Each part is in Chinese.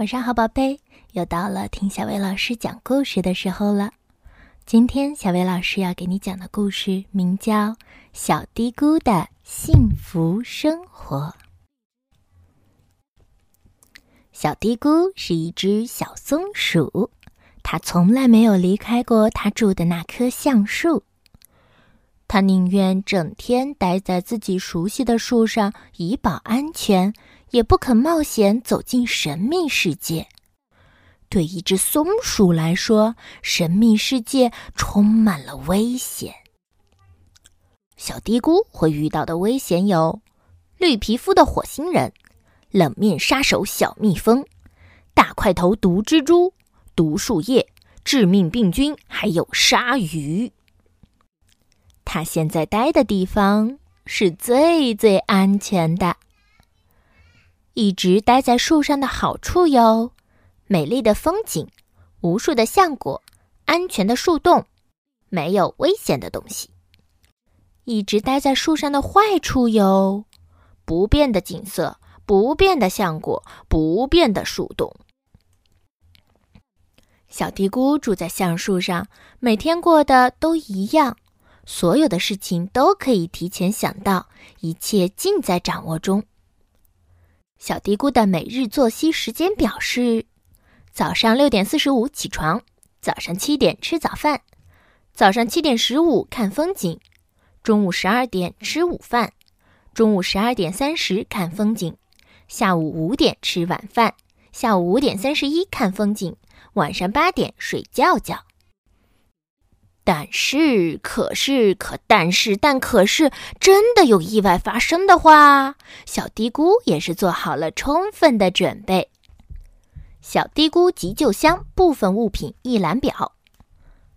晚上好，宝贝，又到了听小薇老师讲故事的时候了。今天小薇老师要给你讲的故事名叫《小嘀咕的幸福生活》。小嘀咕是一只小松鼠，它从来没有离开过它住的那棵橡树。它宁愿整天待在自己熟悉的树上以保安全，也不肯冒险走进神秘世界。对一只松鼠来说，神秘世界充满了危险。小嘀咕会遇到的危险有：绿皮肤的火星人、冷面杀手小蜜蜂、大块头毒蜘蛛、毒树叶、致命病菌，还有鲨鱼。他现在待的地方是最最安全的。一直待在树上的好处有：美丽的风景、无数的橡果、安全的树洞、没有危险的东西。一直待在树上的坏处有：不变的景色、不变的橡果、不变的树洞。小嘀咕住在橡树上，每天过的都一样。所有的事情都可以提前想到，一切尽在掌握中。小嘀咕的每日作息时间表是：早上六点四十五起床，早上七点吃早饭，早上七点十五看风景，中午十二点吃午饭，中午十二点三十看风景，下午五点吃晚饭，下午五点三十一看风景，晚上八点睡觉觉。但是，可是，可但是，但可是，真的有意外发生的话，小嘀咕也是做好了充分的准备。小嘀咕急救箱部分物品一览表：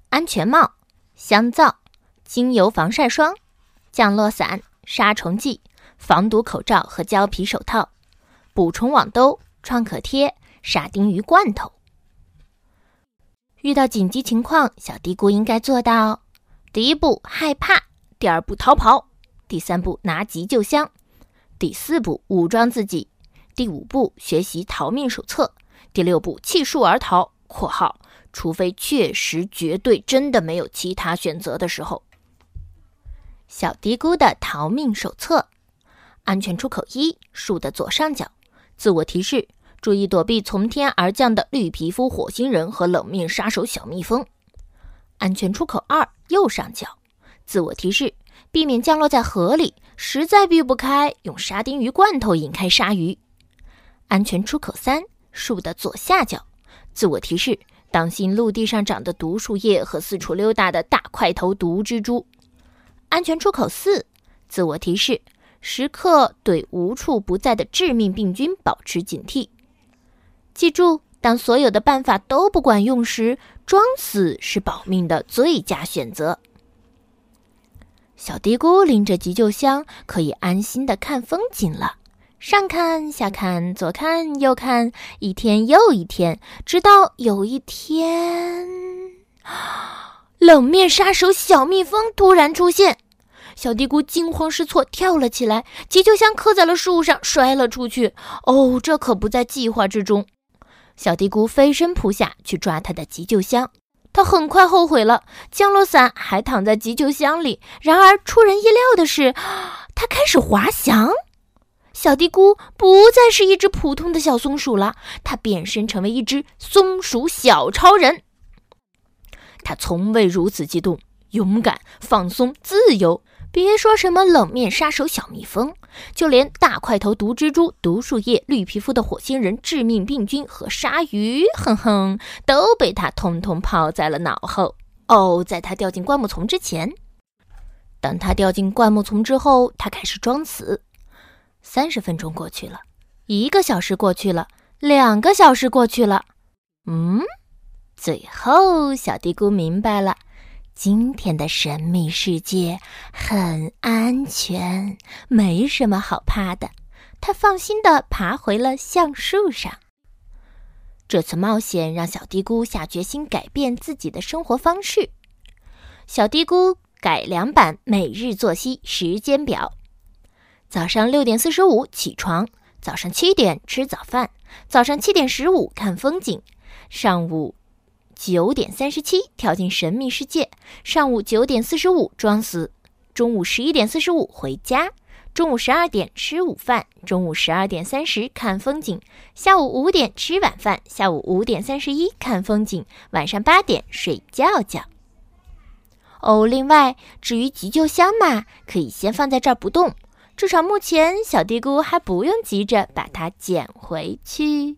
安全帽、香皂、精油防晒霜、降落伞、杀虫剂、防毒口罩和胶皮手套、捕虫网兜、创可贴、沙丁鱼罐头。遇到紧急情况，小嘀咕应该做到：第一步害怕，第二步逃跑，第三步拿急救箱，第四步武装自己，第五步学习逃命手册，第六步弃树而逃（括号除非确实绝对真的没有其他选择的时候）。小嘀咕的逃命手册：安全出口一，树的左上角，自我提示。注意躲避从天而降的绿皮肤火星人和冷面杀手小蜜蜂。安全出口二右上角，自我提示：避免降落在河里，实在避不开，用沙丁鱼罐头引开鲨鱼。安全出口三树的左下角，自我提示：当心陆地上长的毒树叶和四处溜达的大块头毒蜘蛛。安全出口四自我提示：时刻对无处不在的致命病菌保持警惕。记住，当所有的办法都不管用时，装死是保命的最佳选择。小嘀咕拎着急救箱，可以安心的看风景了。上看下看，左看右看，一天又一天，直到有一天，冷面杀手小蜜蜂突然出现。小嘀咕惊慌失措，跳了起来，急救箱磕在了树上，摔了出去。哦，这可不在计划之中。小嘀咕飞身扑下去抓他的急救箱，他很快后悔了。降落伞还躺在急救箱里。然而出人意料的是，他开始滑翔。小嘀咕不再是一只普通的小松鼠了，它变身成为一只松鼠小超人。他从未如此激动、勇敢、放松、自由。别说什么冷面杀手小蜜蜂，就连大块头毒蜘蛛、毒树叶、绿皮肤的火星人、致命病菌和鲨鱼，哼哼，都被他通通抛在了脑后。哦，在他掉进灌木丛之前，等他掉进灌木丛之后，他开始装死。三十分钟过去了，一个小时过去了，两个小时过去了。嗯，最后小嘀咕明白了。今天的神秘世界很安全，没什么好怕的。他放心的爬回了橡树上。这次冒险让小嘀咕下决心改变自己的生活方式。小嘀咕改良版每日作息时间表：早上六点四十五起床，早上七点吃早饭，早上七点十五看风景，上午九点三十七跳进神秘世界，上午九点四十五装死，中午十一点四十五回家，中午十二点吃午饭，中午十二点三十看风景，下午五点吃晚饭，下午五点三十一看风景，晚上八点睡觉觉。哦，另外，至于急救箱嘛，可以先放在这儿不动，至少目前小嘀咕还不用急着把它捡回去。